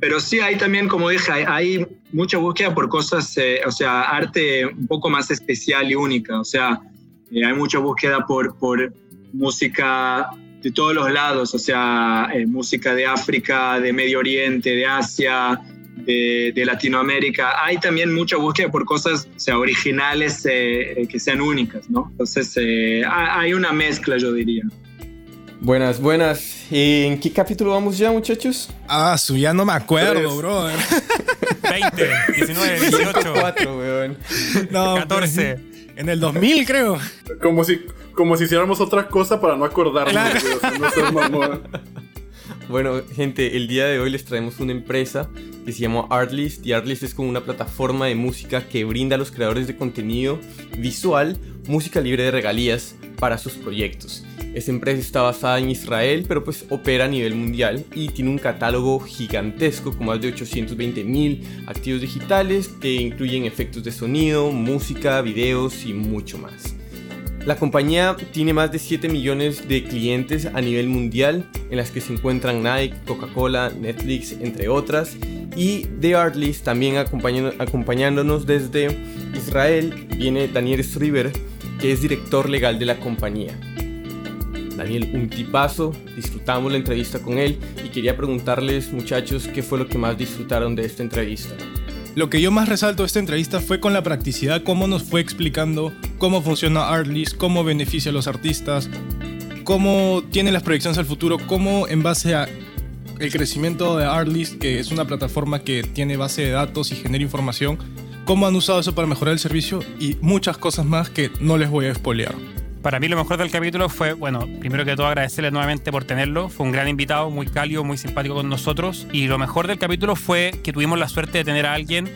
pero sí hay también, como dije, hay, mucha búsqueda por cosas, eh, o sea, arte un poco más especial y única. O sea, eh, hay mucha búsqueda por, por música de todos los lados, o sea, eh, música de África, de Medio Oriente, de Asia, de, Latinoamérica. Hay también mucha búsqueda por cosas o sea, originales que sean únicas, ¿no? Entonces, hay una mezcla, yo diría. Buenas, buenas. ¿En qué capítulo vamos ya, muchachos? Ah, su ya no me acuerdo, bro. 20, 19, 18. 4, weón. No, 14. Pues, en el 2000, creo. Como si, como si hiciéramos otra cosa para no acordarnos. bueno, gente, el día de hoy les traemos una empresa que se llama Artlist. Y Artlist es como una plataforma de música que brinda a los creadores de contenido visual música libre de regalías para sus proyectos. Esta empresa está basada en Israel, pero pues opera a nivel mundial y tiene un catálogo gigantesco con más de 820 mil activos digitales que incluyen efectos de sonido, música, videos y mucho más. La compañía tiene más de 7 millones de clientes a nivel mundial, en las que se encuentran Nike, Coca-Cola, Netflix, entre otras. Y The Artlist también acompañándonos desde Israel viene Daniel Striver, que es director legal de la compañía. Daniel, un tipazo, disfrutamos la entrevista con él y quería preguntarles muchachos qué fue lo que más disfrutaron de esta entrevista. Lo que yo más resalto de esta entrevista fue con la practicidad, cómo nos fue explicando cómo funciona Artlist, cómo beneficia a los artistas, cómo tiene las proyecciones al futuro, cómo en base a el crecimiento de Artlist, que es una plataforma que tiene base de datos y genera información, cómo han usado eso para mejorar el servicio y muchas cosas más que no les voy a espolear. Para mí lo mejor del capítulo fue, bueno, primero que todo agradecerle nuevamente por tenerlo. Fue un gran invitado, muy cálido, muy simpático con nosotros. Y lo mejor del capítulo fue que tuvimos la suerte de tener a alguien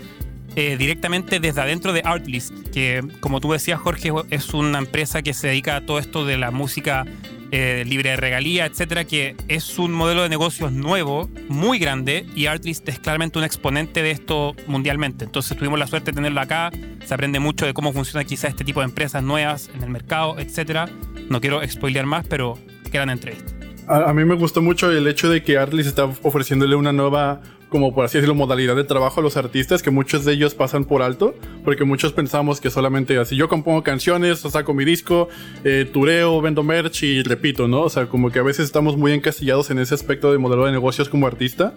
eh, directamente desde adentro de Artlist, que como tú decías Jorge, es una empresa que se dedica a todo esto de la música eh, libre de regalía, etcétera, que es un modelo de negocios nuevo, muy grande, y Artlist es claramente un exponente de esto mundialmente. Entonces tuvimos la suerte de tenerlo acá, se aprende mucho de cómo funciona quizá este tipo de empresas nuevas en el mercado, etcétera. No quiero spoilear más, pero gran entrevista. A, a, mí me gustó mucho el hecho de que Artlist está ofreciéndole una nueva como por así decirlo, modalidad de trabajo a los artistas que muchos de ellos pasan por alto, porque muchos pensamos que solamente así yo compongo canciones, saco mi disco, eh, tureo, vendo merch y repito, ¿no? O sea, como que a veces estamos muy encasillados en ese aspecto de modelo de negocios como artista,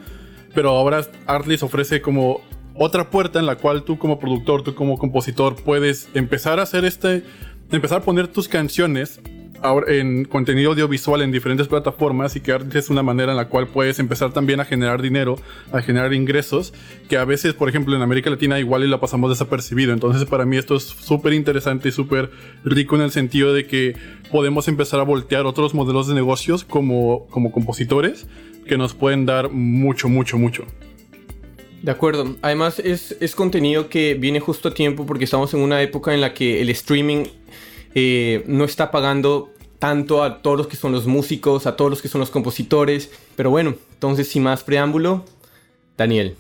pero ahora Artlist ofrece como otra puerta en la cual tú como productor, tú como compositor puedes empezar a hacer este, empezar a poner tus canciones en contenido audiovisual en diferentes plataformas y que es una manera en la cual puedes empezar también a generar dinero, a generar ingresos, que a veces, por ejemplo, en América Latina igual y la pasamos desapercibido. Entonces, para mí esto es súper interesante y súper rico en el sentido de que podemos empezar a voltear otros modelos de negocios como, como compositores que nos pueden dar mucho, mucho, mucho. De acuerdo. Además es, es contenido que viene justo a tiempo porque estamos en una época en la que el streaming eh, no está pagando tanto a todos los que son los músicos, a todos los que son los compositores. Pero bueno, entonces sin más preámbulo, Daniel.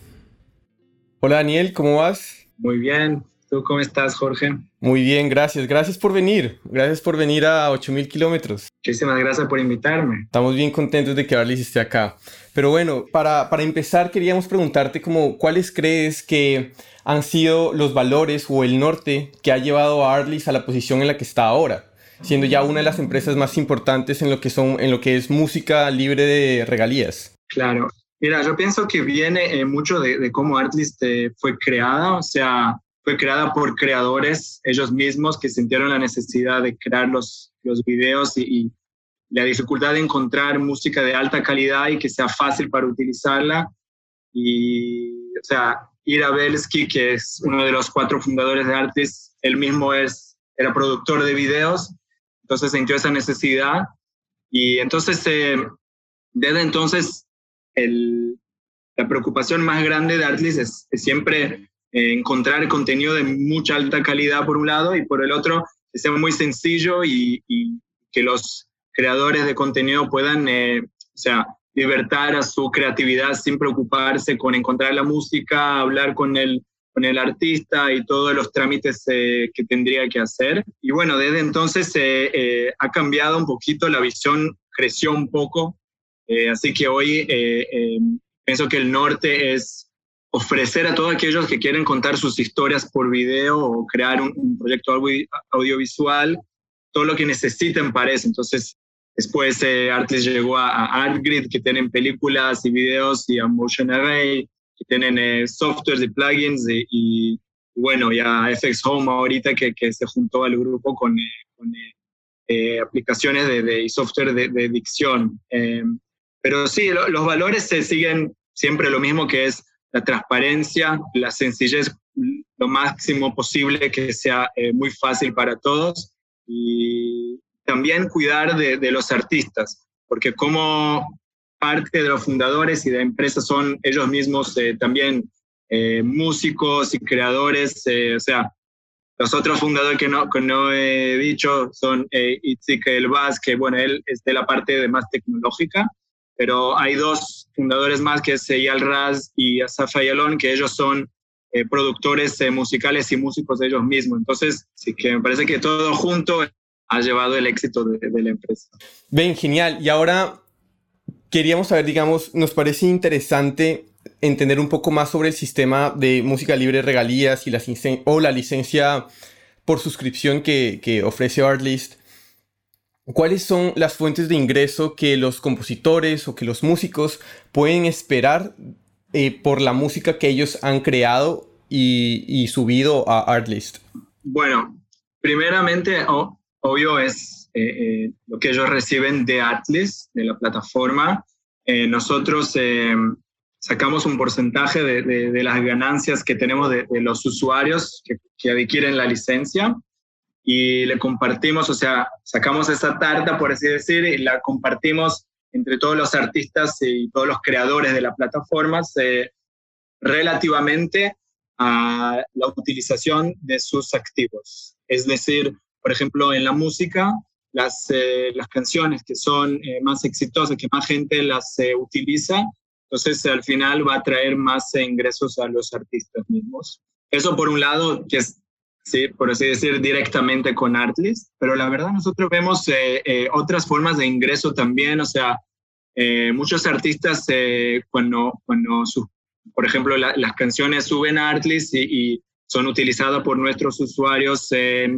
Hola Daniel, ¿cómo vas? Muy bien. ¿Tú cómo estás, Jorge? Muy bien, gracias. Gracias por venir. Gracias por venir a 8000 kilómetros. Muchísimas gracias por invitarme. Estamos bien contentos de que Arlis esté acá. Pero bueno, para, para empezar, queríamos preguntarte como, ¿cuáles crees que han sido los valores o el norte que ha llevado a Arlis a la posición en la que está ahora? siendo ya una de las empresas más importantes en lo que, son, en lo que es música libre de regalías. Claro. Mira, yo pienso que viene eh, mucho de, cómo Artlist eh, fue creada, o sea, fue creada por creadores ellos mismos que sintieron la necesidad de crear los, los videos y, y, la dificultad de encontrar música de alta calidad y que sea fácil para utilizarla. Y, o sea, Ira Belsky, que es uno de los cuatro fundadores de Artlist, él mismo es, era productor de videos entonces sintió esa necesidad y entonces eh, desde entonces el, la preocupación más grande de Artlist es, siempre eh, encontrar contenido de mucha alta calidad por un lado y por el otro que sea muy sencillo y, que los creadores de contenido puedan, eh, o sea, libertar a su creatividad sin preocuparse con encontrar la música, hablar con el con el artista y todos los trámites eh, que tendría que hacer. Y bueno, desde entonces eh, ha cambiado un poquito, la visión creció un poco, así que hoy pienso que el norte es ofrecer a todos aquellos que quieren contar sus historias por video o crear un, proyecto audiovisual todo lo que necesiten para eso. Entonces, después eh, llegó a, ArtGrid, que tienen películas y videos, y a Motion Array, que tienen eh, softwares y plugins, y, bueno, ya FX Home ahorita que, que se juntó al grupo con, eh, con eh, aplicaciones de, de, y software de, de dicción. pero sí, los valores se siguen siempre lo mismo que es la transparencia, la sencillez, lo máximo posible, que sea muy fácil para todos y también cuidar de, los artistas, porque como parte de los fundadores y de empresas son ellos mismos eh, también eh, músicos y creadores, eh, o sea, los otros fundadores que no, que no he dicho son Itzik Elbaz, que bueno, él es de la parte de más tecnológica, pero hay dos fundadores más que es Eyal Raz y Asaf Ayalon, que ellos son eh, productores eh, musicales y músicos de ellos mismos. Entonces, sí que me parece que todo junto ha llevado el éxito de, la empresa. Ven, genial. Y ahora queríamos saber, digamos, nos parece interesante entender un poco más sobre el sistema de música libre regalías y la o la licencia por suscripción que, que ofrece Artlist. ¿Cuáles son las fuentes de ingreso que los compositores o que los músicos pueden esperar eh, por la música que ellos han creado y, subido a Artlist? Bueno, primeramente, obvio es eh, eh, lo que ellos reciben de Artlist, de la plataforma. nosotros sacamos un porcentaje de, las ganancias que tenemos de, los usuarios que, adquieren la licencia y le compartimos, o sea, sacamos esa tarta, por así decir, y la compartimos entre todos los artistas y todos los creadores de la plataforma relativamente a la utilización de sus activos. Es decir, por ejemplo, en la música, las, eh, las canciones que son eh, más exitosas, que más gente las eh, utiliza, entonces al final va a traer más ingresos a los artistas mismos. Eso por un lado, que es sí, por así decir, directamente con Artlist, pero la verdad nosotros vemos eh, eh, otras formas de ingreso también, o sea, eh, muchos artistas cuando, cuando por ejemplo, las canciones suben a Artlist y, son utilizadas por nuestros usuarios,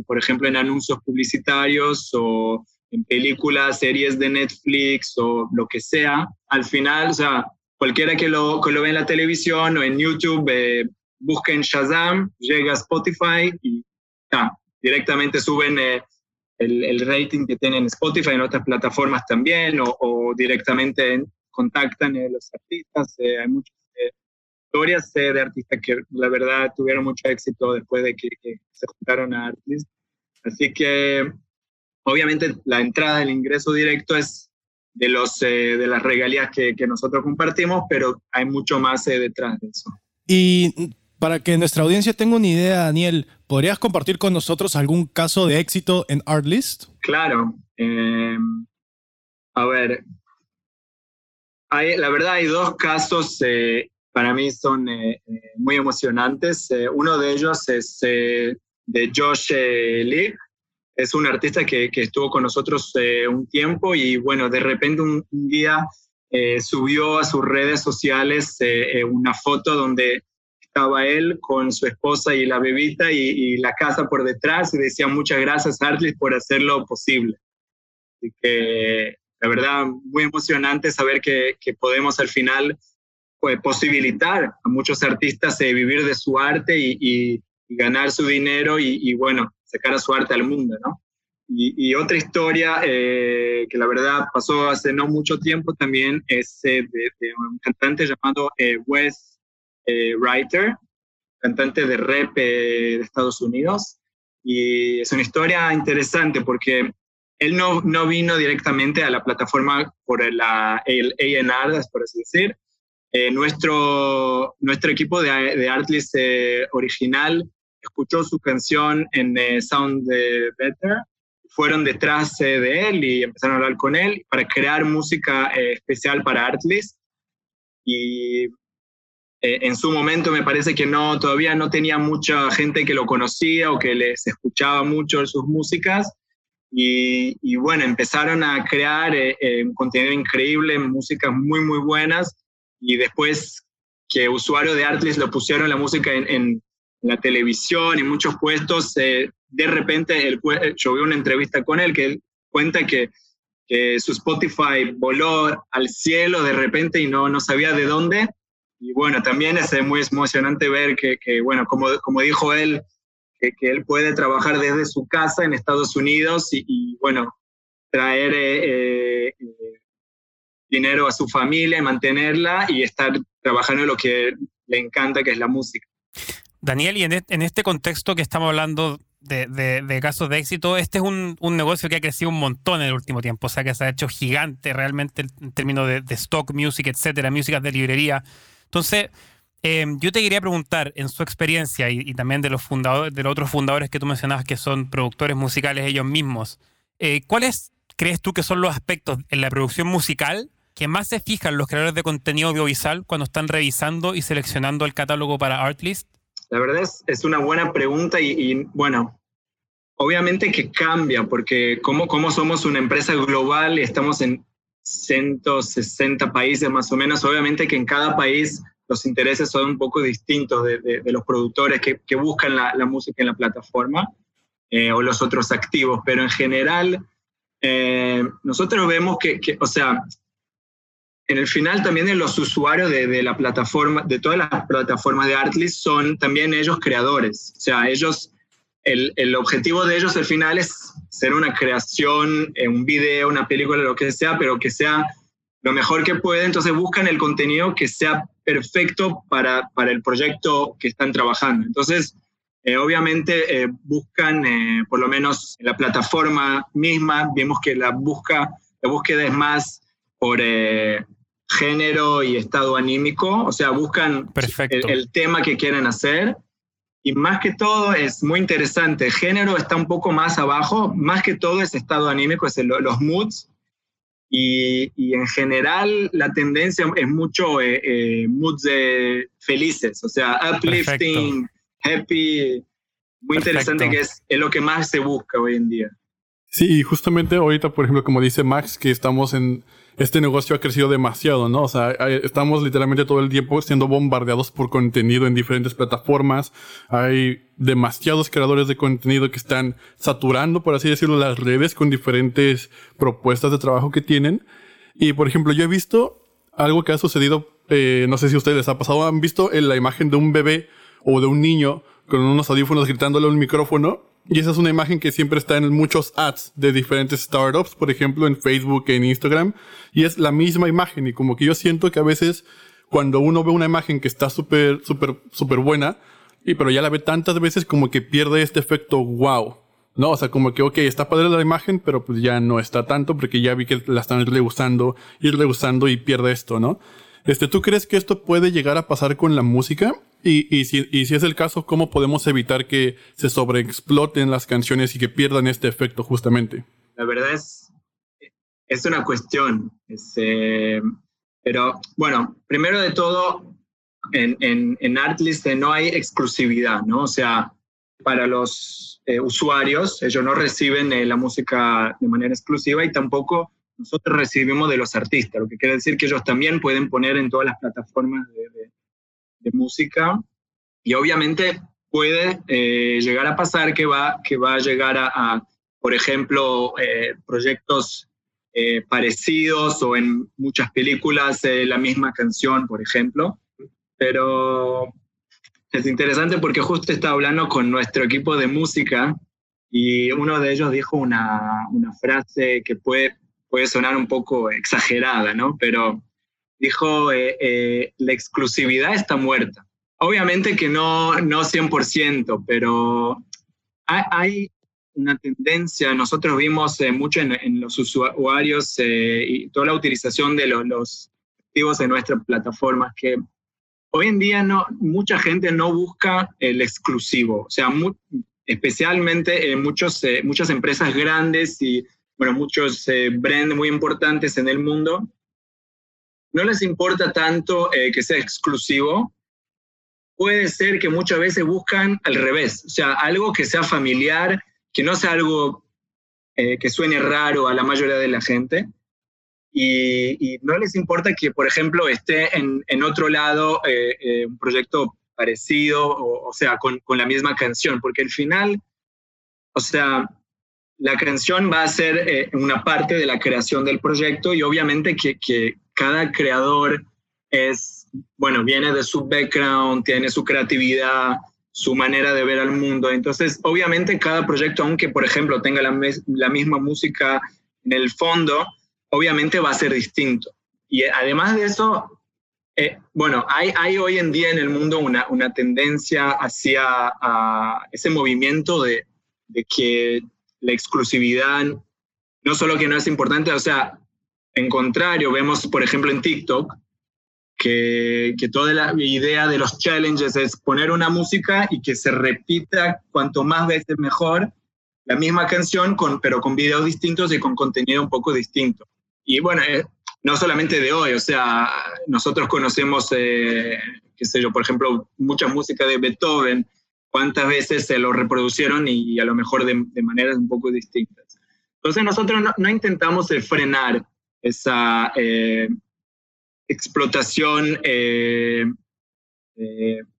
por ejemplo, en anuncios publicitarios o en películas, series de Netflix o lo que sea, al final, o sea, cualquiera que lo, que lo ve en la televisión o en YouTube busquen Shazam, llega a Spotify y ya, directamente suben eh, el, rating que tienen Spotify en otras plataformas también o, directamente contactan a los artistas. Eh, hay muchas eh, historias de artistas que la verdad tuvieron mucho éxito después de que, se juntaron a artistas. Así que obviamente la entrada, el ingreso directo es de, los, de las regalías que, que, nosotros compartimos, pero hay mucho más detrás de eso. Y para que nuestra audiencia tenga una idea, Daniel, ¿podrías compartir con nosotros algún caso de éxito en Artlist? Claro. Em, a ver, la verdad hay dos casos eh, para mí son eh, eh, muy emocionantes. uno de ellos es de Josh Lee. Es un artista que, estuvo con nosotros un tiempo y bueno, de repente un día subió a sus redes sociales una foto donde estaba él con su esposa y la bebita y, la casa por detrás y decía muchas gracias Artley por hacerlo posible. Así que la verdad muy emocionante saber que, que podemos al final pues, posibilitar a muchos artistas de vivir de su arte y, y, ganar su dinero y, bueno, sacar a su arte al mundo, ¿no? Y, otra historia eh, que la verdad pasó hace no mucho tiempo también es eh, de, un cantante llamado eh, Wes eh, writer, cantante de rap eh, de Estados Unidos. Y es una historia interesante porque él no, no vino directamente a la plataforma por la, el A&R, por así decir. Eh, nuestro, nuestro equipo de, de Artlist original escuchó su canción en Sound Better, fueron detrás de él y empezaron a hablar con él para crear música especial para Artlist. Y eh, en su momento me parece que no, todavía no tenía mucha gente que lo conocía o que les escuchaba mucho sus músicas. Y, bueno, empezaron a crear eh, eh, contenido increíble, músicas muy, muy buenas. y después que usuarios de Artlist lo pusieron la música en, la televisión, en muchos puestos, de repente el, yo vi una entrevista con él que él cuenta que, que, su Spotify voló al cielo de repente y no, no sabía de dónde. Y bueno, también es muy emocionante ver que, que bueno, como, como dijo él, que, que, él puede trabajar desde su casa en Estados Unidos y, bueno, traer eh, eh, dinero a su familia y mantenerla y estar trabajando en lo que le encanta, que es la música. Daniel, y en, en este contexto que estamos hablando de, de, casos de éxito, este es un, un, negocio que ha crecido un montón en el último tiempo, o sea que se ha hecho gigante realmente en términos de, de stock music, etcétera, músicas de librería. Entonces, eh, yo te quería preguntar, en su experiencia y, también de los fundadores, de los otros fundadores que tú mencionabas que son productores musicales ellos mismos, eh, ¿cuáles crees tú que son los aspectos en la producción musical que más se fijan los creadores de contenido audiovisual cuando están revisando y seleccionando el catálogo para Artlist? La verdad es, es una buena pregunta y, bueno, obviamente que cambia porque como, como somos una empresa global y estamos en 160 países más o menos, obviamente que en cada país los intereses son un poco distintos de, los productores que, buscan la, música en la plataforma eh, o los otros activos, pero en general eh, nosotros vemos que, que, o sea, en el final también de los usuarios de, de, la plataforma, de todas las plataformas de Artlist son también ellos creadores, o sea, ellos, el, el objetivo de ellos al final es ser una creación, eh, un video, una película, lo que sea, pero que sea lo mejor que puede, entonces buscan el contenido que sea perfecto para, para el proyecto que están trabajando. Entonces, eh, obviamente eh, buscan, eh, por lo menos en la plataforma misma, vemos que la, busca, la búsqueda es más por género y estado anímico, o sea, buscan el, el, tema que quieren hacer. Y más que todo es muy interesante, género está un poco más abajo, más que todo es estado anímico, es el, los moods, y, y, en general la tendencia es mucho eh, eh, moods de felices, o sea, uplifting, happy, muy interesante que es, es lo que más se busca hoy en día. Sí, y justamente ahorita, por ejemplo, como dice Max, que estamos en, este negocio ha crecido demasiado, ¿no? O sea, estamos literalmente todo el tiempo siendo bombardeados por contenido en diferentes plataformas. Hay demasiados creadores de contenido que están saturando, por así decirlo, las redes con diferentes propuestas de trabajo que tienen. Y, por ejemplo, yo he visto algo que ha sucedido, eh, no sé si a ustedes les ha pasado, han visto en la imagen de un bebé o de un niño con unos audífonos gritándole a un micrófono y esa es una imagen que siempre está en muchos ads de diferentes startups, por ejemplo, en Facebook, en Instagram. Y es la misma imagen. Y como que yo siento que a veces cuando uno ve una imagen que está súper, súper, súper buena, y pero ya la ve tantas veces como que pierde este efecto wow. ¿no? O sea, como que, ok, está padre la imagen, pero pues ya no está tanto porque ya vi que la están rehusando, ir rehusando y pierde esto, ¿no? Este, ¿Tú crees que esto puede llegar a pasar con la música? Y, y, si, y si es el caso, ¿cómo podemos evitar que se sobreexploten las canciones y que pierdan este efecto justamente? La verdad es, es una cuestión. Este, pero bueno, primero de todo, en, en, en Artlist no hay exclusividad, ¿no? O sea, para los eh, usuarios, ellos no reciben eh, la música de manera exclusiva y tampoco nosotros recibimos de los artistas, lo que quiere decir que ellos también pueden poner en todas las plataformas de, de, música y obviamente puede eh, llegar a pasar que va, que va a llegar a, a por ejemplo, eh, proyectos eh, parecidos o en muchas películas eh, la misma canción, por ejemplo. Pero es interesante porque justo estaba hablando con nuestro equipo de música y uno de ellos dijo una, una frase que puede puede sonar un poco exagerada, ¿no? Pero dijo, eh, eh, la exclusividad está muerta. Obviamente que no, no 100%, pero hay, una tendencia, nosotros vimos eh, mucho en, en, los usuarios y toda la utilización de los, activos de nuestra plataforma, que hoy en día no, mucha gente no busca el exclusivo, o sea, especialmente muchos, muchas empresas grandes y bueno, muchos brands muy importantes en el mundo, no les importa tanto eh, que sea exclusivo. Puede ser que muchas veces buscan al revés, o sea, algo que sea familiar, que no sea algo eh, que suene raro a la mayoría de la gente. y, no les importa que, por ejemplo, esté en, otro lado eh, un proyecto parecido, o, sea, con, la misma canción, porque al final, o sea, la canción va a ser una parte de la creación del proyecto y obviamente que, cada creador es, bueno, viene de su background, tiene su creatividad, su manera de ver al mundo. Entonces, obviamente cada proyecto, aunque por ejemplo tenga la, misma música en el fondo, obviamente va a ser distinto. Y además de eso, eh, bueno, hay, hoy en día en el mundo una, una tendencia hacia ese movimiento de, de, que la exclusividad no solo que no es importante, o sea, en contrario, vemos por ejemplo en TikTok que, que toda la idea de los challenges es poner una música y que se repita cuanto más veces mejor la misma canción, con, pero con videos distintos y con contenido un poco distinto. Y bueno, eh, no solamente de hoy, o sea, nosotros conocemos, eh, qué sé yo, por ejemplo, mucha música de Beethoven, cuántas veces se lo reproducieron y, a lo mejor de, maneras un poco distintas. Entonces nosotros no, intentamos eh, frenar esa explotación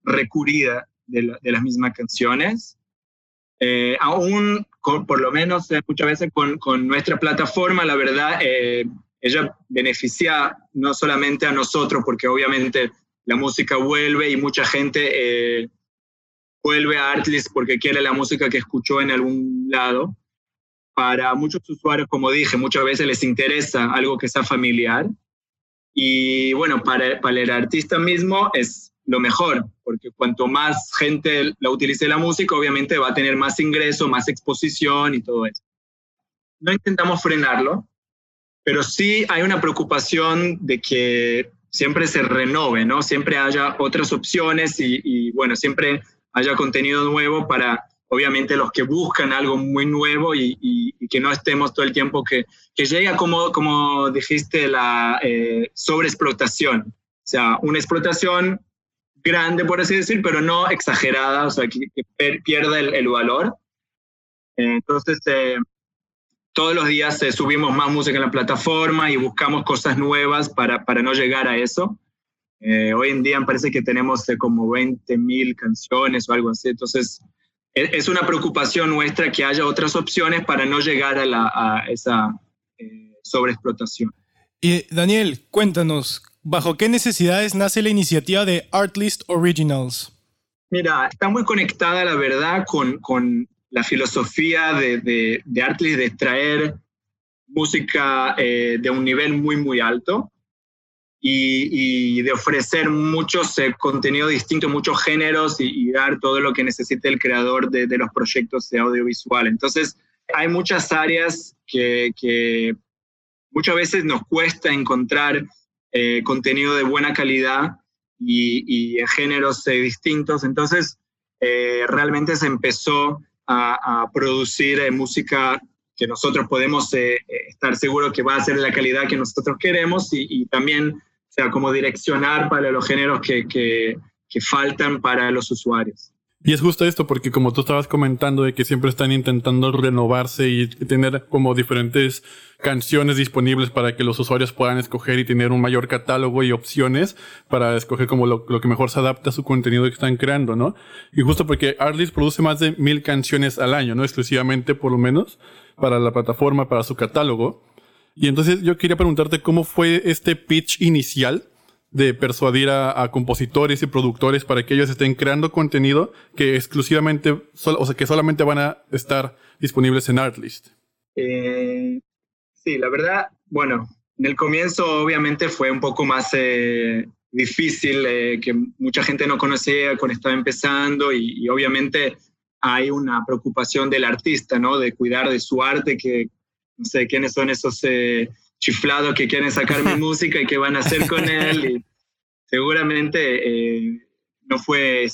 recurrida de, las mismas canciones. aún por lo menos eh, muchas veces con, nuestra plataforma, la verdad, eh, ella beneficia no solamente a nosotros, porque obviamente la música vuelve y mucha gente eh, vuelve a Artlist porque quiere la música que escuchó en algún lado. Para muchos usuarios, como dije, muchas veces les interesa algo que sea familiar. Y bueno, para, para el artista mismo es lo mejor, porque cuanto más gente la utilice la música, obviamente va a tener más ingreso, más exposición y todo eso. No intentamos frenarlo, pero sí hay una preocupación de que siempre se renove, ¿no? Siempre haya otras opciones y, bueno, siempre haya contenido nuevo para, obviamente, los que buscan algo muy nuevo y, que no estemos todo el tiempo que, que llega como, como dijiste, la eh, sobreexplotación. O sea, una explotación grande, por así decir, pero no exagerada, o sea, que, pierda el, valor. Entonces, eh, todos los días eh, subimos más música en la plataforma y buscamos cosas nuevas para, para no llegar a eso. Hoy en día me parece que tenemos como 20.000 canciones o algo así, entonces es una preocupación nuestra que haya otras opciones para no llegar a, la, a esa sobreexplotación. Y Daniel, cuéntanos, ¿Bajo qué necesidades nace la iniciativa de Artlist Originals? Mira, está muy conectada, la verdad, con, con la filosofía de, de, Artlist de traer música eh, de un nivel muy, muy alto y, y de ofrecer muchos eh, contenidos distintos, muchos géneros y, dar todo lo que necesite el creador de, de, los proyectos de audiovisual. Entonces, hay muchas áreas que, que muchas veces nos cuesta encontrar eh, contenido de buena calidad y, en géneros eh, distintos. Entonces, eh, realmente se empezó a, producir música que nosotros podemos estar seguros que va a ser la calidad que nosotros queremos y, también, o sea, como direccionar para los géneros que, que, faltan para los usuarios. Y es justo esto, porque como tú estabas comentando de que siempre están intentando renovarse y tener como diferentes canciones disponibles para que los usuarios puedan escoger y tener un mayor catálogo y opciones para escoger como lo, que mejor se adapta a su contenido que están creando, ¿no? Y justo porque Artlist produce más de mil canciones al año, ¿no? Exclusivamente, por lo menos, para la plataforma, para su catálogo. Y entonces yo quería preguntarte cómo fue este pitch inicial de persuadir a, compositores y productores para que ellos estén creando contenido que exclusivamente, o sea, que solamente van a estar disponibles en Artlist? Eh, sí, la verdad, bueno, en el comienzo obviamente fue un poco más eh, difícil, eh, que mucha gente no conocía cuando estaba empezando y, y, obviamente hay una preocupación del artista, ¿no? De cuidar de su arte, que no sé quiénes son esos chiflados que quieren sacar mi música y qué van a hacer con él. Y seguramente eh, no fue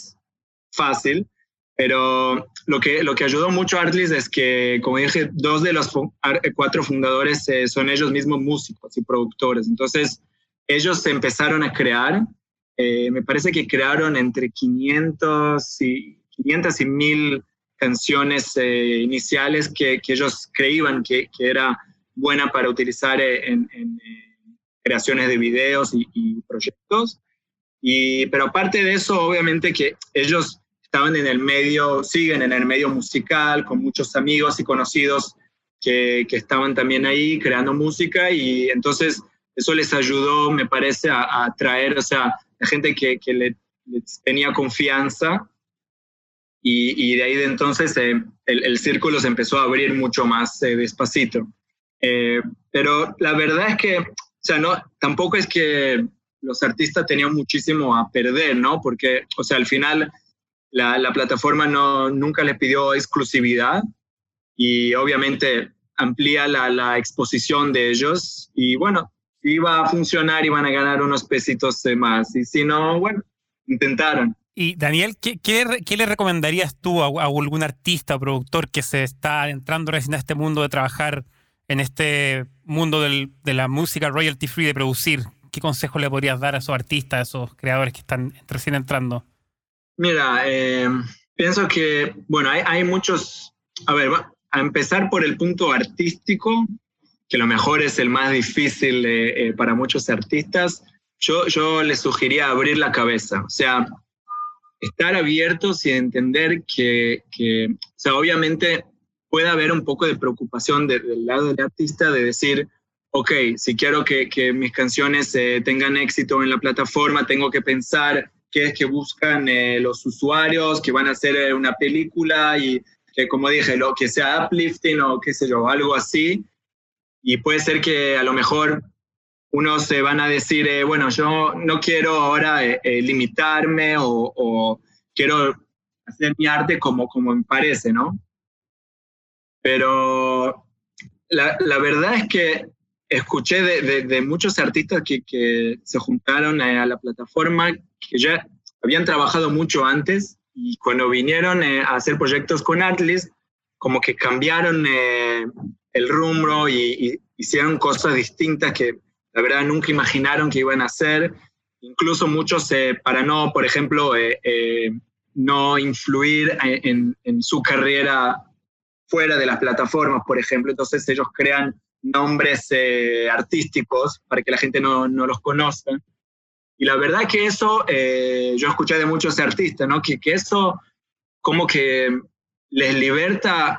fácil, pero lo que, lo que ayudó mucho a Artlist es que, como dije, dos de los cuatro fundadores eh, son ellos mismos músicos y productores. Entonces, ellos empezaron a crear, eh, me parece que crearon entre 500 y, 500 y 1000 canciones iniciales que, que ellos creían que, que era buena para utilizar en, creaciones de videos y, proyectos. Y, pero aparte de eso, obviamente que ellos estaban en el medio, siguen en el medio musical, con muchos amigos y conocidos que, que estaban también ahí creando música y entonces eso les ayudó, me parece, a, atraer, o sea, la gente que, que le, tenía confianza y, y, de ahí de entonces eh, el, el, círculo se empezó a abrir mucho más eh, despacito. Eh, pero la verdad es que, o sea, no, tampoco es que los artistas tenían muchísimo a perder, ¿no? Porque, o sea, al final la, la plataforma no, nunca les pidió exclusividad y obviamente amplía la, la exposición de ellos y bueno, iba a funcionar, iban a ganar unos pesitos más. Y si no, bueno, intentaron. Y Daniel, ¿qué, qué, le recomendarías tú a, algún artista o productor que se está entrando recién a este mundo de trabajar en este mundo del, de la música royalty free, de producir? ¿Qué consejo le podrías dar a esos artistas, a esos creadores que están recién entrando? Mira, eh, pienso que, bueno, hay, hay muchos, a ver, a empezar por el punto artístico, que lo mejor es el más difícil eh, para muchos artistas, yo, yo les sugeriría abrir la cabeza, o sea, estar abiertos y entender que, que o sea, obviamente puede haber un poco de preocupación del lado del artista de decir, ok, si quiero que, que mis canciones eh, tengan éxito en la plataforma, tengo que pensar qué es que buscan eh, los usuarios, que van a hacer una película y que, como dije, lo que sea uplifting o qué sé yo, algo así. Y puede ser que a lo mejor unos se van a decir, eh, bueno, yo no quiero ahora eh, eh, limitarme o, quiero hacer mi arte como, como me parece, ¿no? Pero la, la verdad es que escuché de, de, muchos artistas que, que, se juntaron a la plataforma, que ya habían trabajado mucho antes y cuando vinieron a hacer proyectos con Atlas, como que cambiaron el rumbo y, hicieron cosas distintas que la verdad nunca imaginaron que iban a hacer. Incluso muchos, eh, para no, por ejemplo, eh, eh, no influir en, su carrera fuera de las plataformas, por ejemplo. Entonces ellos crean nombres artísticos para que la gente no, no, los conozca. Y la verdad que eso, yo escuché de muchos artistas, ¿no? Que, que eso como que les liberta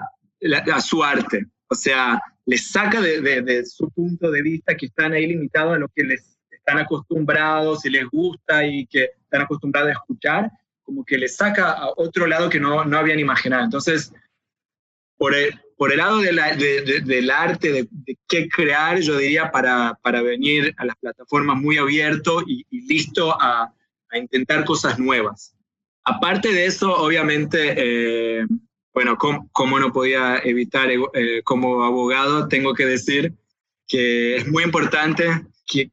a su arte. O sea, les saca de, su punto de vista que están ahí limitados a lo que les están acostumbrados y les gusta y que están acostumbrados a escuchar, como que les saca a otro lado que no, no habían imaginado. Entonces, por el, por el lado de la, del arte, de, qué crear, yo diría para, para venir a las plataformas muy abierto y, listo a, a, intentar cosas nuevas. Aparte de eso, obviamente, eh, bueno, como, no podía evitar eh, como abogado, tengo que decir que es muy importante que,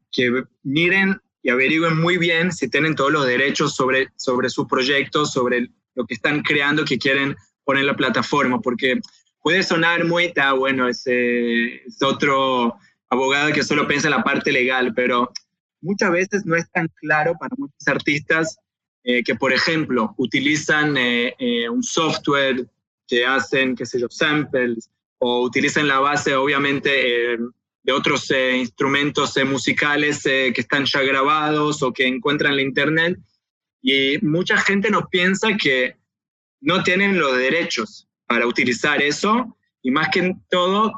miren y averigüen muy bien si tienen todos los derechos sobre, sobre su proyecto, sobre lo que están creando, que quieren poner en la plataforma, porque puede sonar muy, ah, bueno, es, es otro abogado que solo piensa en la parte legal, pero muchas veces no es tan claro para muchos artistas eh, que, por ejemplo, utilizan eh, un software que hacen, qué sé yo, samples o utilizan la base, obviamente, eh, de otros eh, instrumentos eh, musicales que están ya grabados o que encuentran en la internet. Y mucha gente nos piensa que no tienen los derechos para utilizar eso y más que todo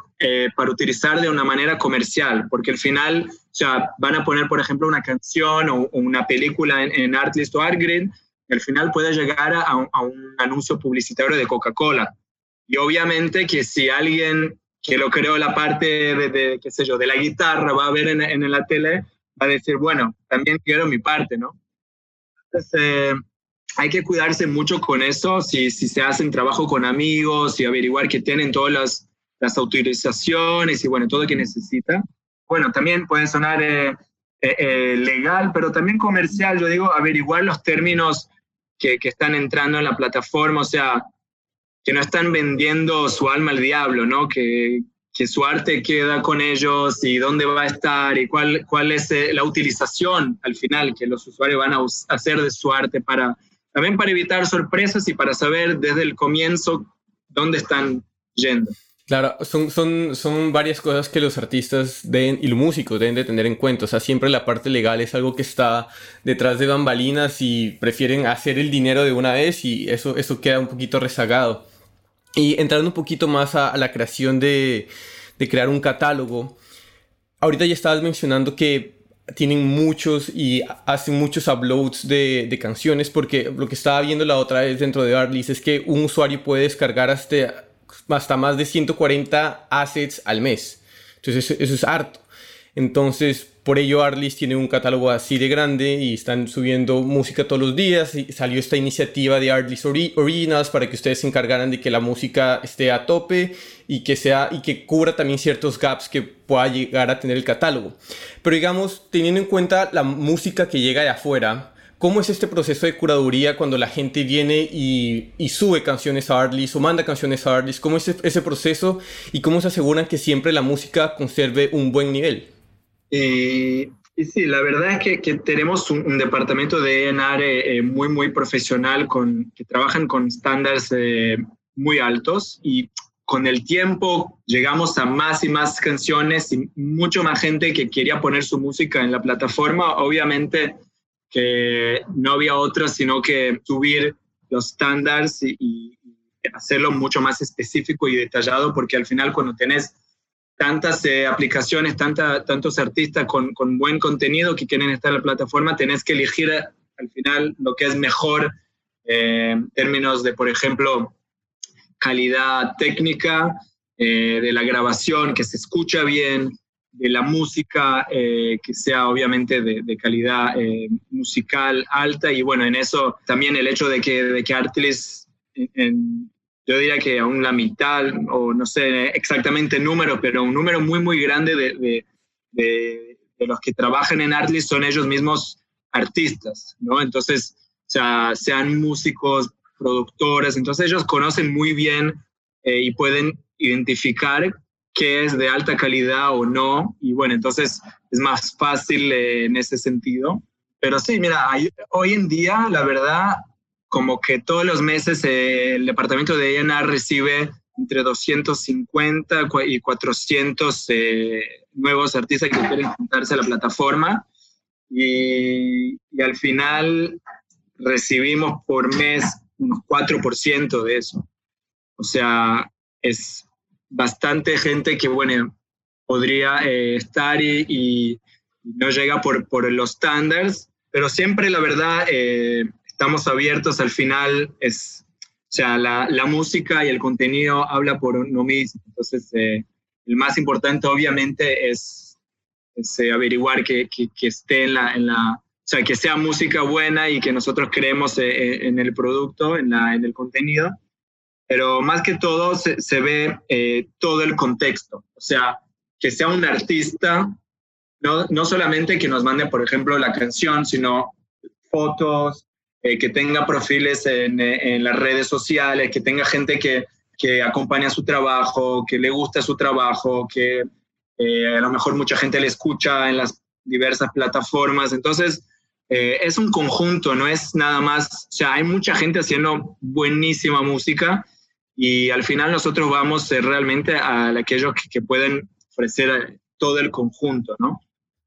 para utilizar de una manera comercial, porque al final, o sea, van a poner, por ejemplo, una canción o, una película en, en Artlist o Artgrid al final puede llegar a, un anuncio publicitario de Coca-Cola. Y obviamente que si alguien que lo creó la parte de, qué sé yo, de la guitarra va a ver en, en, la tele, va a decir, bueno, también quiero mi parte, ¿no? Entonces, eh, hay que cuidarse mucho con eso, si, si se hacen trabajo con amigos y averiguar que tienen todas las, las autorizaciones y bueno, todo lo que necesita. Bueno, también puede sonar eh, eh, legal, pero también comercial, yo digo, averiguar los términos que, están entrando en la plataforma, o sea, que no están vendiendo su alma al diablo, ¿no? Que, que su arte queda con ellos y dónde va a estar y cuál, cuál es eh, la utilización al final que los usuarios van a hacer de su arte para también para evitar sorpresas y para saber desde el comienzo dónde están yendo. Claro, son, son, son varias cosas que los artistas deben, y los músicos deben de tener en cuenta. O sea, siempre la parte legal es algo que está detrás de bambalinas y prefieren hacer el dinero de una vez y eso, eso queda un poquito rezagado. Y entrando un poquito más a, la creación de, de crear un catálogo, ahorita ya estabas mencionando que tienen muchos y hacen muchos uploads de, de, canciones porque lo que estaba viendo la otra vez dentro de Artlist es que un usuario puede descargar hasta hasta más de 140 assets al mes. Entonces eso, es harto. Entonces, por ello Artlist tiene un catálogo así de grande y están subiendo música todos los días. Y salió esta iniciativa de Artlist Originals para que ustedes se encargaran de que la música esté a tope y que, sea, y que cubra también ciertos gaps que pueda llegar a tener el catálogo. Pero digamos, teniendo en cuenta la música que llega de afuera, ¿Cómo es este proceso de curaduría cuando la gente viene y, sube canciones a Artlist o manda canciones a Artlist? ¿Cómo es ese proceso y cómo se aseguran que siempre la música conserve un buen nivel? Eh, sí, la verdad es que, tenemos un, departamento de ENAR muy, muy profesional con, que trabajan con estándares eh, muy altos y con el tiempo llegamos a más y más canciones y mucho más gente que quería poner su música en la plataforma. Obviamente que no había otra sino que subir los estándares y, hacerlo mucho más específico y detallado, porque al final cuando tenés tantas eh, aplicaciones, tantos artistas con, buen contenido que quieren estar en la plataforma, tenés que elegir al final lo que es mejor eh, en términos de, por ejemplo, calidad técnica, eh, de la grabación, que se escucha bien, de la música eh, que sea obviamente de, calidad eh, musical alta y bueno, en eso también el hecho de que, de que Artlist, yo diría que aún la mitad o no sé exactamente número, pero un número muy muy grande de, de, los que trabajan en Artlist son ellos mismos artistas, ¿no? Entonces, o sea, sean músicos, productores, entonces ellos conocen muy bien eh, y pueden identificar qué es de alta calidad o no. Y bueno, entonces es más fácil eh, en ese sentido. Pero sí, mira, hoy en día, la verdad, como que todos los meses eh, el departamento de ENA recibe entre 250 y 400 eh, nuevos artistas que quieren juntarse a la plataforma. Y, y al final recibimos por mes unos 4% de eso. O sea, es bastante gente que, bueno, podría eh, estar y, no llega por, por los estándares, pero siempre la verdad eh, estamos abiertos al final, es, o sea, la, la, música y el contenido habla por uno mismo, entonces eh, el más importante obviamente es, es averiguar que, que, que, esté en la, en la, o sea, que sea música buena y que nosotros creemos en el producto, en, la, en el contenido pero más que todo se, ve eh, todo el contexto, o sea, que sea un artista, no, no solamente que nos mande, por ejemplo, la canción, sino fotos, eh, que tenga perfiles en, en, las redes sociales, que tenga gente que, que acompaña su trabajo, que le gusta su trabajo, que eh, a lo mejor mucha gente le escucha en las diversas plataformas. Entonces, es un conjunto, no es nada más, o sea, hay mucha gente haciendo buenísima música y al final nosotros vamos eh, realmente a aquellos que, pueden ofrecer eh, todo el conjunto, ¿no?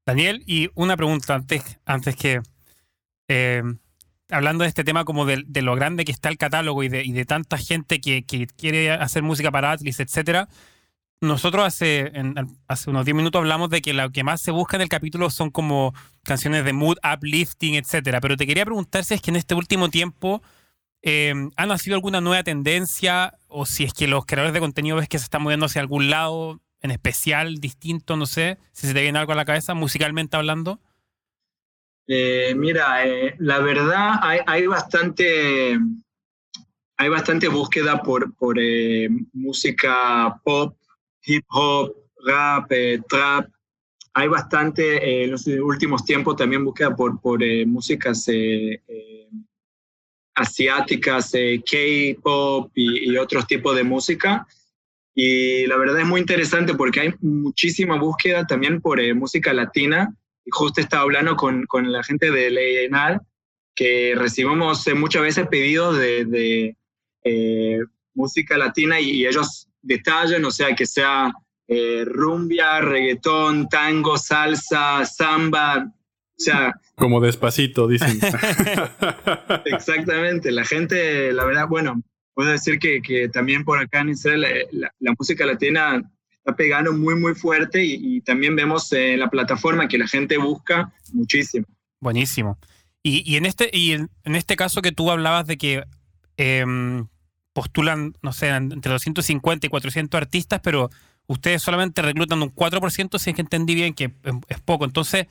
Daniel, y una pregunta antes, antes que, eh, hablando de este tema como de, lo grande que está el catálogo y de, y de tanta gente que, que, quiere hacer música para Atlas, etcétera, nosotros hace, hace unos 10 minutos hablamos de que lo que más se busca en el capítulo son como canciones de mood uplifting, etcétera, pero te quería preguntar si es que en este último tiempo eh, ¿Ha nacido alguna nueva tendencia o si es que los creadores de contenido ves que se están moviendo hacia algún lado en especial, distinto, no sé, si se te viene algo a la cabeza, musicalmente hablando? Eh, mira, eh, la verdad hay, bastante hay bastante búsqueda por, por música pop, hip hop, rap, trap. Hay bastante en los últimos tiempos también búsqueda por, por músicas asiáticas, eh, K-pop y, otros tipos de música. Y la verdad es muy interesante porque hay muchísima búsqueda también por eh, música latina. Y justo estaba hablando con, con la gente de Leyenal que recibimos eh, muchas veces pedidos de, de música latina y, ellos detallen, o sea, que sea eh, rumbia, reggaetón, tango, salsa, samba, o sea... Como despacito, dicen. exactamente, la gente, la verdad, bueno, puedo decir que, que también por acá en Israel eh, la, música latina está pegando muy, muy fuerte y, también vemos en la plataforma que la gente busca muchísimo. Buenísimo. Y, y en, este, y en, este caso que tú hablabas de que em, postulan, no sé, entre 250 y 400 artistas, pero ustedes solamente reclutan un 4%, si es que entendí bien, que es poco. Entonces,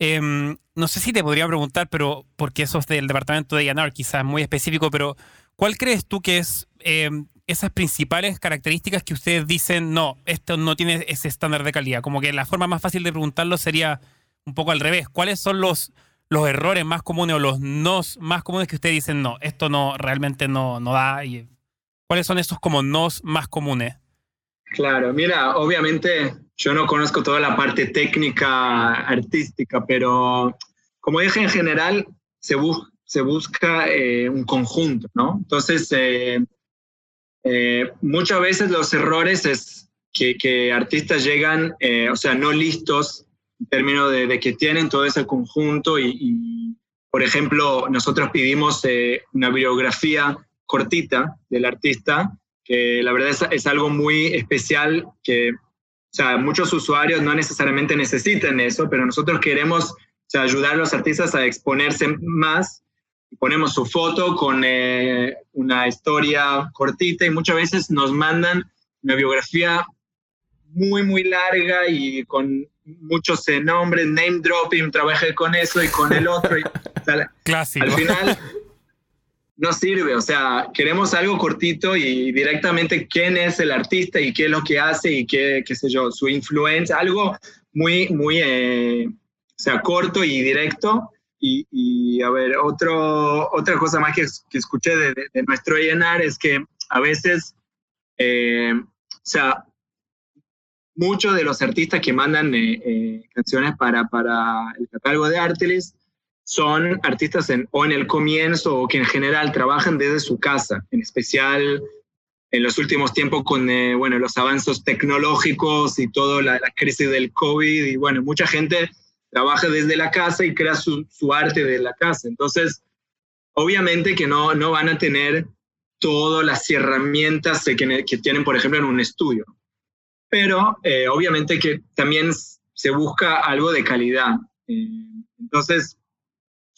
em, no sé si te podría preguntar, pero porque eso es del departamento de Yanar, quizás muy específico, pero ¿cuál crees tú que es em, esas principales características que ustedes dicen, no, esto no tiene ese estándar de calidad? Como que la forma más fácil de preguntarlo sería un poco al revés. ¿Cuáles son los, los errores más comunes o los nos más comunes que ustedes dicen, no, esto no realmente no, no da? ¿Cuáles son esos como nos más comunes? Claro, mira, obviamente yo no conozco toda la parte técnica artística, pero como dije en general, se, busca eh, un conjunto, ¿no? Entonces, eh, eh, muchas veces los errores es que, artistas llegan, o sea, no listos en términos de, que tienen todo ese conjunto y, y por ejemplo, nosotros pedimos una biografía cortita del artista que la verdad es, algo muy especial que, o sea, muchos usuarios no necesariamente necesitan eso, pero nosotros queremos ayudar a los artistas a exponerse más. Ponemos su foto con eh, una historia cortita y muchas veces nos mandan una biografía muy, muy larga y con muchos eh, nombres, name dropping, trabajé con eso y con el otro. Y, Clásico. Al final no sirve, o sea, queremos algo cortito y directamente quién es el artista y qué es lo que hace y qué, qué sé yo, su influencia, algo muy, muy, eh, o sea, corto y directo. Y, a ver, otro, otra cosa más que, que escuché de, de, nuestro llenar es que a veces, eh, o sea, muchos de los artistas que mandan eh, canciones para, para el catálogo de Artelis son artistas en, o en el comienzo o que en general trabajan desde su casa, en especial en los últimos tiempos con eh, bueno, los avances tecnológicos y toda la, crisis del COVID y bueno, mucha gente trabaja desde la casa y crea su, su arte de la casa. Entonces, obviamente que no, no van a tener todas las herramientas que, que tienen, por ejemplo, en un estudio. Pero eh, obviamente que también se busca algo de calidad. Eh, entonces,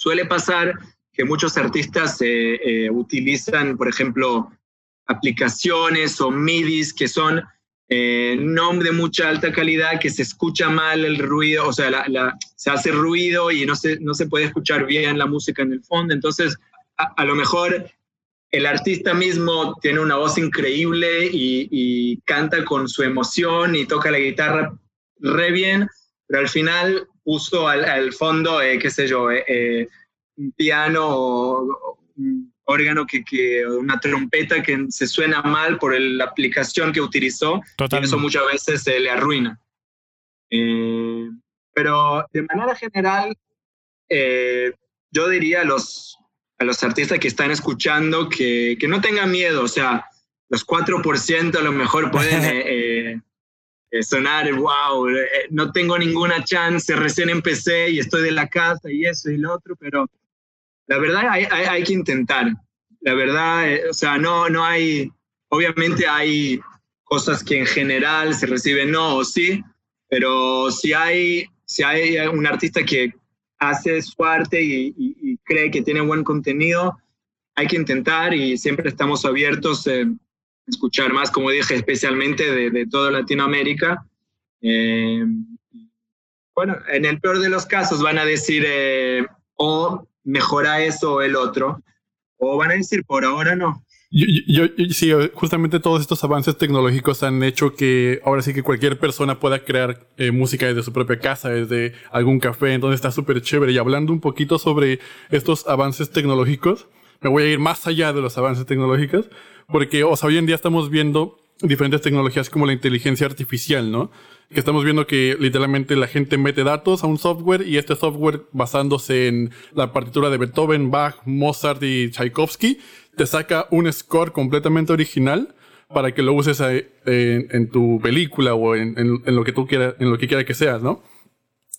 Suele pasar que muchos artistas eh, eh, utilizan, por ejemplo, aplicaciones o MIDIs que son eh, no de mucha alta calidad, que se escucha mal el ruido, o sea, se hace ruido y no se, no se puede escuchar bien la música en el fondo. Entonces, a, lo mejor el artista mismo tiene una voz increíble y, canta con su emoción y toca la guitarra re bien, pero al final puso al, fondo, eh, qué sé yo, eh, eh, un piano o, un órgano que, que, una trompeta que se suena mal por la aplicación que utilizó. Y eso muchas veces se le arruina. pero de manera general, yo diría a los, a los artistas que están escuchando que, que no tengan miedo, o sea, los 4% a lo mejor pueden Eh, sonar, wow, eh, no tengo ninguna chance, recién empecé y estoy de la casa y eso y lo otro, pero la verdad hay, hay, que intentar. La verdad, eh, o sea, no, no hay, obviamente hay cosas que en general se reciben no o sí, pero si hay, si hay un artista que hace su arte y, y, cree que tiene buen contenido, hay que intentar y siempre estamos abiertos escuchar más, como dije, especialmente de, de toda Latinoamérica. Eh, bueno, en el peor de los casos van a decir eh, o mejora eso o el otro, o van a decir por ahora no. Yo, sí, justamente todos estos avances tecnológicos han hecho que ahora sí que cualquier persona pueda crear eh, música desde su propia casa, desde algún café, entonces está súper chévere. Y hablando un poquito sobre estos avances tecnológicos, me voy a ir más allá de los avances tecnológicos. Porque, o sea, hoy en día estamos viendo diferentes tecnologías como la inteligencia artificial, ¿no? Que estamos viendo que literalmente la gente mete datos a un software y este software basándose en la partitura de Beethoven, Bach, Mozart y Tchaikovsky, te saca un score completamente original para que lo uses en, tu película o en, lo que tú quieras, en lo que quiera que seas, ¿no?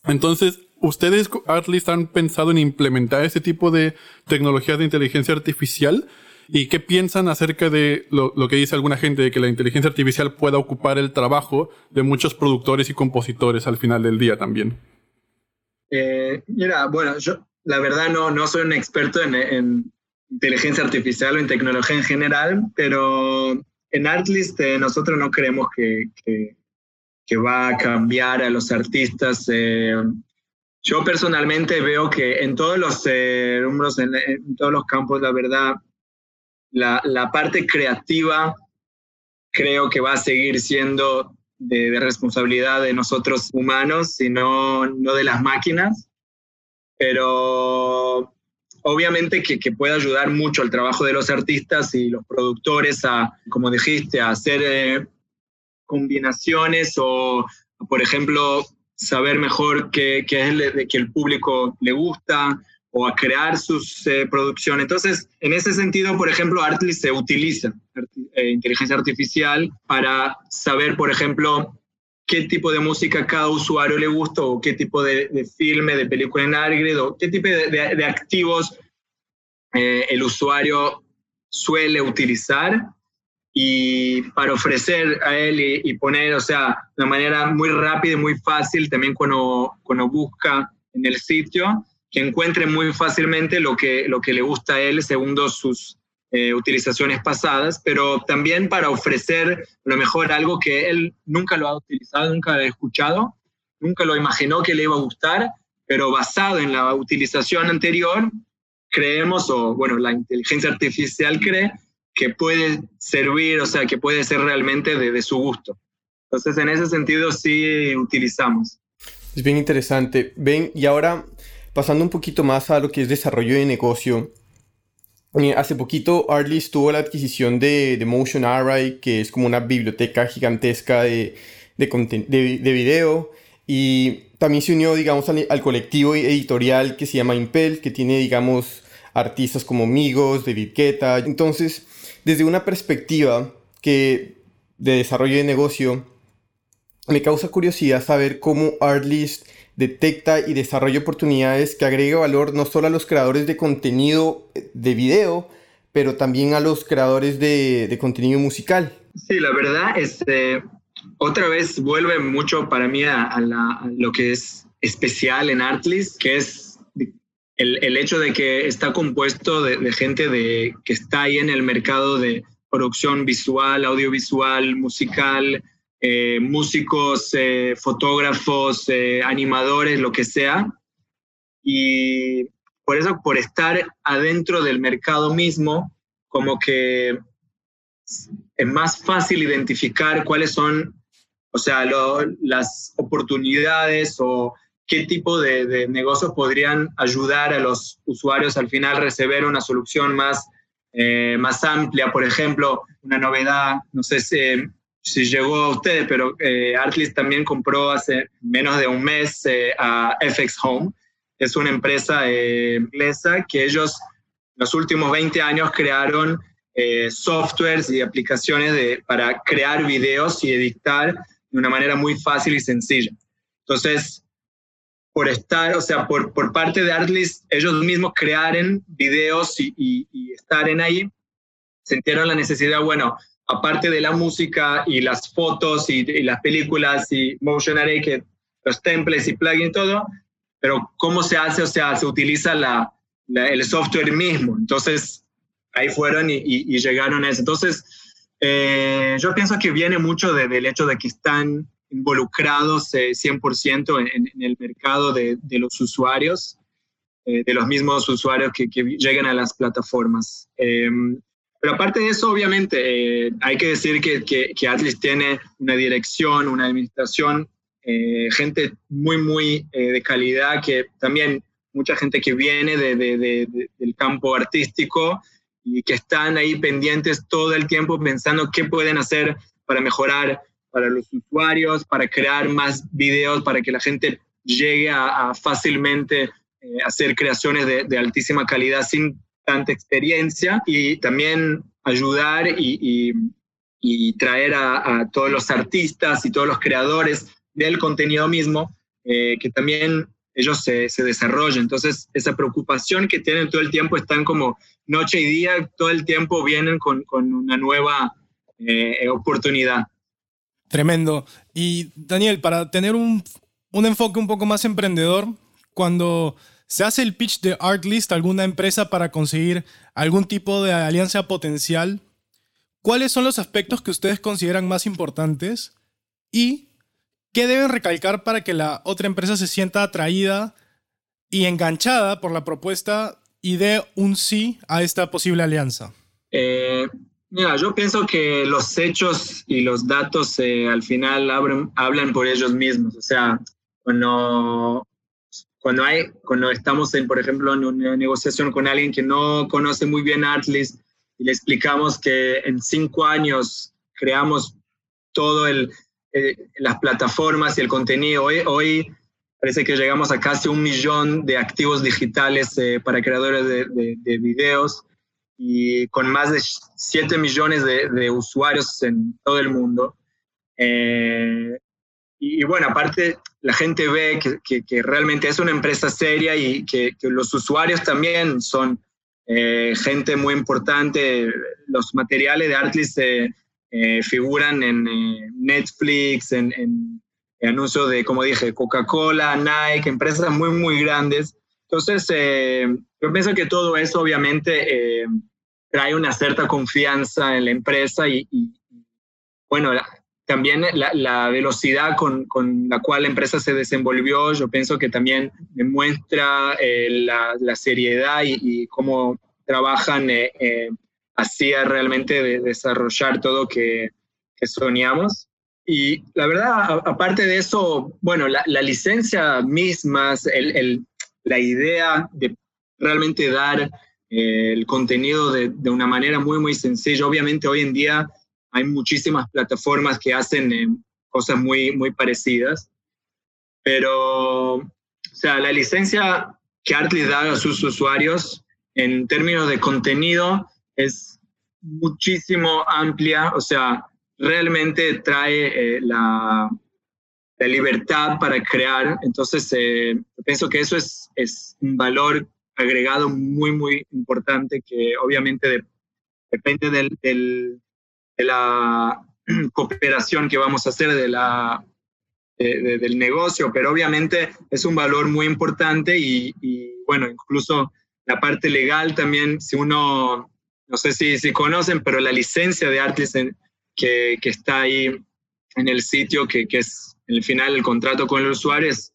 Entonces, ¿ustedes, Artlist, han pensado en implementar ese tipo de tecnologías de inteligencia artificial? ¿Y qué piensan acerca de lo, que dice alguna gente de que la inteligencia artificial pueda ocupar el trabajo de muchos productores y compositores al final del día también? Eh, mira, bueno, yo la verdad no, no soy un experto en, inteligencia artificial o en tecnología en general, pero en Artlist eh, nosotros no creemos que, que, va a cambiar a los artistas. Eh, yo personalmente veo que en todos los números, en, todos los campos, la verdad, la, la, parte creativa creo que va a seguir siendo de, responsabilidad de nosotros humanos, sino no de las máquinas. Pero obviamente que, que, puede ayudar mucho al trabajo de los artistas y los productores a, como dijiste, a hacer eh, combinaciones o, por ejemplo, saber mejor qué, qué es que el público le gusta o a crear sus eh, producciones. Entonces, en ese sentido, por ejemplo, Artlist se utiliza eh, inteligencia artificial para saber, por ejemplo, qué tipo de música cada usuario le gusta o qué tipo de, de filme, de película en Argrid o qué tipo de, de activos eh, el usuario suele utilizar y para ofrecer a él y, poner, o sea, de manera muy rápida y muy fácil, también cuando, cuando busca en el sitio, que encuentre muy fácilmente lo que, lo que le gusta a él según sus eh, utilizaciones pasadas, pero también para ofrecer a lo mejor algo que él nunca lo ha utilizado, nunca lo ha escuchado, nunca lo imaginó que le iba a gustar, pero basado en la utilización anterior, creemos, o bueno, la inteligencia artificial cree que puede servir, o sea, que puede ser realmente de, de su gusto. Entonces, en ese sentido, sí utilizamos. Es bien interesante. Ven, y ahora pasando un poquito más a lo que es desarrollo de negocio, eh, hace poquito Artlist tuvo la adquisición de, de, Motion Array, que es como una biblioteca gigantesca de, de, de video, y también se unió, digamos, al, colectivo editorial que se llama Impel, que tiene, digamos, artistas como Migos, David Guetta. Entonces, desde una perspectiva que de desarrollo de negocio, me causa curiosidad saber cómo Artlist detecta y desarrolla oportunidades que agregue valor no solo a los creadores de contenido eh, de video, pero también a los creadores de, contenido musical. Sí, la verdad, este, otra vez vuelve mucho para mí a, lo que es especial en Artlist, que es el, el hecho de que está compuesto de, de, gente de, que está ahí en el mercado de producción visual, audiovisual, musical, eh, músicos, eh, fotógrafos, eh, animadores, lo que sea. Y por eso, por estar adentro del mercado mismo, como que es más fácil identificar cuáles son, o sea, las oportunidades o qué tipo de, negocios podrían ayudar a los usuarios al final recibir una solución más, más amplia. Por ejemplo, una novedad, no sé si si llegó a ustedes, pero eh, Artlist también compró hace menos de un mes eh, a FX Home. Es una empresa eh, inglesa que ellos los últimos 20 años crearon eh, softwares y aplicaciones de, para crear videos y editar de una manera muy fácil y sencilla. Entonces, por estar, o sea, por, por parte de Artlist, ellos mismos crearon videos y, y, y estar en ahí, sintieron la necesidad, bueno, aparte de la música y las fotos y, las películas y Motion Array, que los templates y plugins todo, pero cómo se hace, o sea, se utiliza la, el software mismo. Entonces, ahí fueron y, llegaron a eso. Entonces, eh, yo pienso que viene mucho del hecho de que están involucrados 100% eh, en, en, el mercado de, de los usuarios, eh, de los mismos usuarios que, que, llegan a las plataformas. Pero aparte de eso, obviamente, eh, hay que decir que, que, Atlas tiene una dirección, una administración, eh, gente muy, muy eh, de calidad, que también mucha gente que viene de, de, del campo artístico y que están ahí pendientes todo el tiempo pensando qué pueden hacer para mejorar para los usuarios, para crear más videos, para que la gente llegue a, a fácilmente hacer creaciones de, altísima calidad sin tanta experiencia y también ayudar y, y traer a, todos los artistas y todos los creadores del contenido mismo, eh, que también ellos se, se, desarrollen. Entonces, esa preocupación que tienen todo el tiempo, están como noche y día, todo el tiempo vienen con, con una nueva eh, oportunidad. Tremendo. Y Daniel, para tener un, un enfoque un poco más emprendedor, cuando se hace el pitch de Artlist a alguna empresa para conseguir algún tipo de alianza potencial, ¿Cuáles son los aspectos que ustedes consideran más importantes? ¿Y qué deben recalcar para que la otra empresa se sienta atraída y enganchada por la propuesta y dé un sí a esta posible alianza? Eh, mira, yo pienso que los hechos y los datos eh, al final hablan por ellos mismos. O sea, cuando, cuando, hay, cuando estamos, en, por ejemplo, en una negociación con alguien que no conoce muy bien Artlist, y le explicamos que en cinco años creamos todo el, eh, las plataformas y el contenido. Hoy, hoy parece que llegamos a casi un millón de activos digitales eh, para creadores de, de, videos y con más de 7 millones de, de, usuarios en todo el mundo. Eh, y, bueno, aparte la gente ve que, que, realmente es una empresa seria y que, que los usuarios también son eh, gente muy importante. Los materiales de Artlist eh, figuran en eh, Netflix, en, en, anuncios de, como dije, Coca-Cola, Nike, empresas muy, muy grandes. Entonces, yo pienso que todo eso obviamente trae una cierta confianza en la empresa y, y bueno, también la, velocidad con, con, la cual la empresa se desenvolvió, yo pienso que también demuestra eh, la, seriedad y, cómo trabajan eh, eh, realmente de desarrollar todo que, que soñamos. Y la verdad, aparte de eso, bueno, la, la licencia misma, el, el, la idea de realmente dar el contenido de, de, una manera muy, muy sencilla. Obviamente hoy en día hay muchísimas plataformas que hacen eh, cosas muy, muy parecidas, pero, o sea, la licencia que Artly da a sus usuarios en términos de contenido es muchísimo amplia, o sea, realmente trae eh, la, la, libertad para crear. Entonces, eh, pienso que eso es, es un valor agregado muy, muy importante que obviamente depende del, del, de la cooperación que vamos a hacer de la, del negocio, pero obviamente es un valor muy importante y, bueno, incluso la parte legal también, si uno, no sé si, si conocen, pero la licencia de Artis que, que, está ahí en el sitio, que, que es el final el contrato con el usuario, es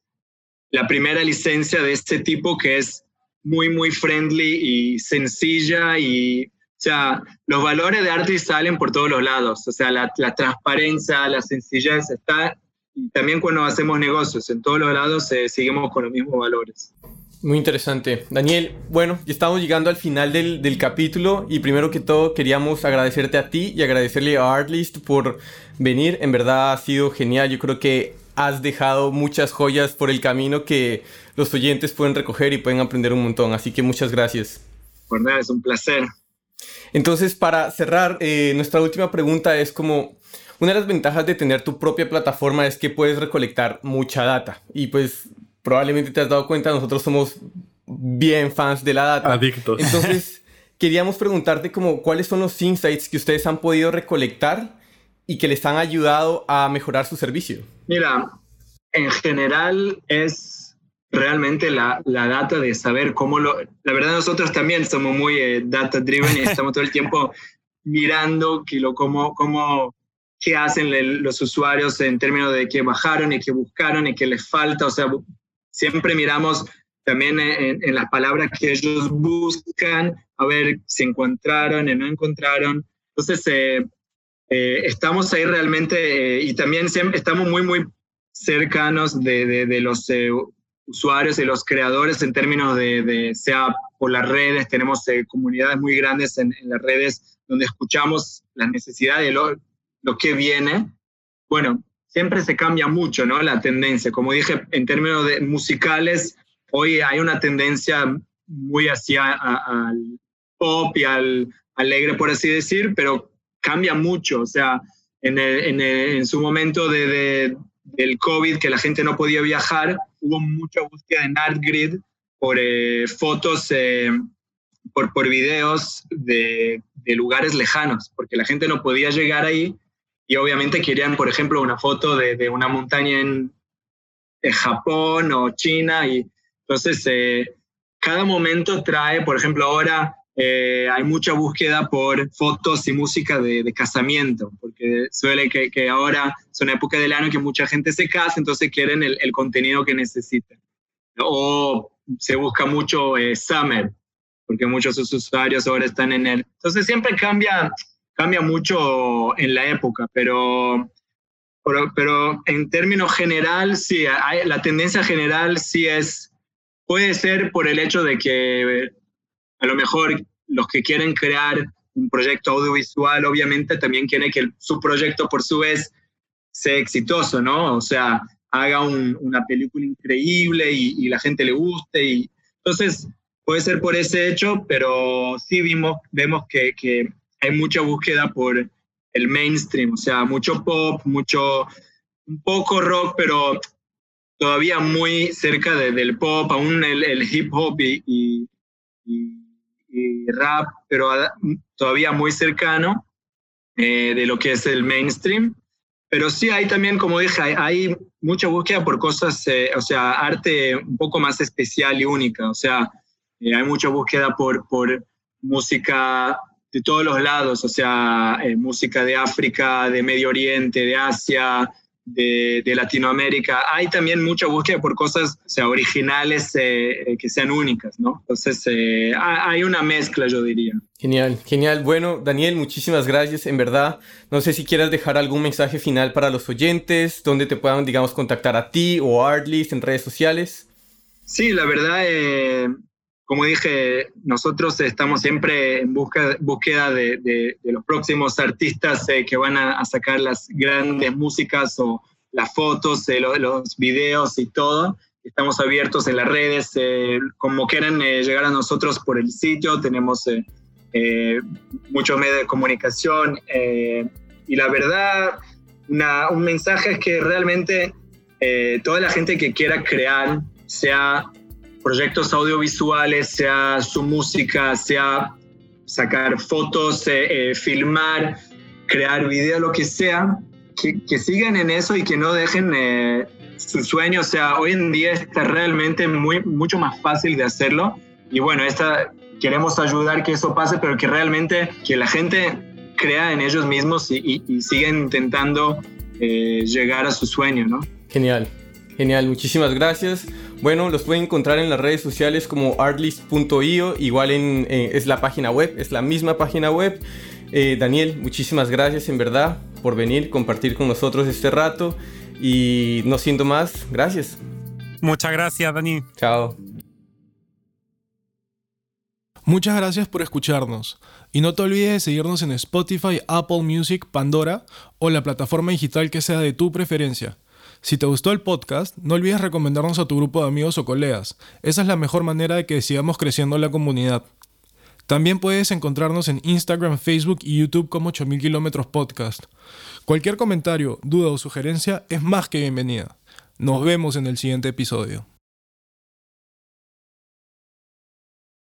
la primera licencia de este tipo que es muy, muy friendly y sencilla y o sea, los valores de arte salen por todos los lados. O sea, la, transparencia, la sencillez está. Y también cuando hacemos negocios, en todos los lados eh, seguimos con los mismos valores. Muy interesante. Daniel, bueno, ya estamos llegando al final del, del, capítulo y primero que todo queríamos agradecerte a ti y agradecerle a Artlist por venir. En verdad ha sido genial. Yo creo que has dejado muchas joyas por el camino que los oyentes pueden recoger y pueden aprender un montón. Así que muchas gracias. Por nada, es un placer. Entonces, para cerrar, eh, nuestra última pregunta es como, una de las ventajas de tener tu propia plataforma es que puedes recolectar mucha data. Y pues probablemente te has dado cuenta, nosotros somos bien fans de la data. Adictos. Entonces, queríamos preguntarte como, cuáles son los insights que ustedes han podido recolectar y que les han ayudado a mejorar su servicio. Mira, en general es realmente la, la, data de saber cómo lo... La verdad nosotros también somos muy eh, data driven y estamos todo el tiempo mirando que lo, cómo, cómo, qué hacen los usuarios en términos de qué bajaron y qué buscaron y qué les falta. O sea, siempre miramos también en, en las palabras que ellos buscan, a ver si encontraron y no encontraron. Entonces, eh, eh, estamos ahí realmente y también siempre estamos muy, muy cercanos de, de, de los usuarios y los creadores en términos de, sea por las redes, tenemos eh, comunidades muy grandes en, las redes donde escuchamos las necesidades de lo, lo, que viene. Bueno, siempre se cambia mucho, ¿no? La tendencia. Como dije, en términos de musicales, hoy hay una tendencia muy hacia al pop y al alegre, por así decir, pero cambia mucho, o sea, en, en, su momento de, del COVID, que la gente no podía viajar, hubo mucha búsqueda en ArtGrid por eh, fotos, eh, por, videos de, lugares lejanos, porque la gente no podía llegar ahí y obviamente querían, por ejemplo, una foto de, una montaña en, en, Japón o China. Y entonces, eh, cada momento trae, por ejemplo, ahora eh, hay mucha búsqueda por fotos y música de, de casamiento, porque suele que, que, ahora es una época del año que mucha gente se casa, entonces quieren el, el contenido que necesitan. O se busca mucho eh, Summer, porque muchos usuarios ahora están en él. Entonces siempre cambia, cambia mucho en la época, pero, pero, pero en términos general, sí, hay, la tendencia general sí es, puede ser por el hecho de que a lo mejor los que quieren crear un proyecto audiovisual, obviamente también quieren que el, su proyecto por su vez sea exitoso, ¿no? O sea, haga un, una película increíble y, y, la gente le guste. Y, entonces, puede ser por ese hecho, pero sí vimos, vemos que, que hay mucha búsqueda por el mainstream, o sea, mucho pop, mucho, un poco rock, pero todavía muy cerca de, del pop, aún el, el hip hop y, y, y, rap, pero todavía muy cercano eh, de lo que es el mainstream. Pero sí hay también, como dije, hay, mucha búsqueda por cosas, eh, o sea, arte un poco más especial y única. O sea, eh, hay mucha búsqueda por, por música de todos los lados, o sea, eh, música de África, de Medio Oriente, de Asia, de, de, Latinoamérica. Hay también mucha búsqueda por cosas o sea, originales eh, que sean únicas, ¿no? Entonces, eh, hay una mezcla, yo diría. Genial, genial. Bueno, Daniel, muchísimas gracias, en verdad. No sé si quieras dejar algún mensaje final para los oyentes, donde te puedan, digamos, contactar a ti o a Artlist en redes sociales. Sí, la verdad, eh, como dije, nosotros estamos siempre en busca, búsqueda de, de, de, los próximos artistas eh, que van a, a, sacar las grandes músicas o las fotos, eh, los, videos y todo. Estamos abiertos en las redes, eh, como quieran eh, llegar a nosotros por el sitio, tenemos eh, muchos medios de comunicación y la verdad, una, un mensaje es que realmente toda la gente que quiera crear, sea proyectos audiovisuales, sea su música, sea sacar fotos, eh, eh, filmar, crear video, lo que sea, que, sigan en eso y que no dejen eh, su sueño. O sea, hoy en día está realmente muy, mucho más fácil de hacerlo. Y bueno, esta, queremos ayudar que eso pase, pero que realmente que la gente crea en ellos mismos y, y, y sigan intentando llegar a su sueño, ¿no? Genial. Genial, muchísimas gracias. Bueno, los pueden encontrar en las redes sociales como artlist.io, igual en, eh, es la página web, es la misma página web. Eh, Daniel, muchísimas gracias en verdad por venir, compartir con nosotros este rato y no siendo más, gracias. Muchas gracias, Dani. Chao. Muchas gracias por escucharnos. Y no te olvides de seguirnos en Spotify, Apple Music, Pandora o la plataforma digital que sea de tu preferencia. Si te gustó el podcast, no olvides recomendarnos a tu grupo de amigos o colegas. Esa es la mejor manera de que sigamos creciendo la comunidad. También puedes encontrarnos en Instagram, Facebook y YouTube como 8000 kilómetros podcast. Cualquier comentario, duda o sugerencia es más que bienvenida. Nos vemos en el siguiente episodio.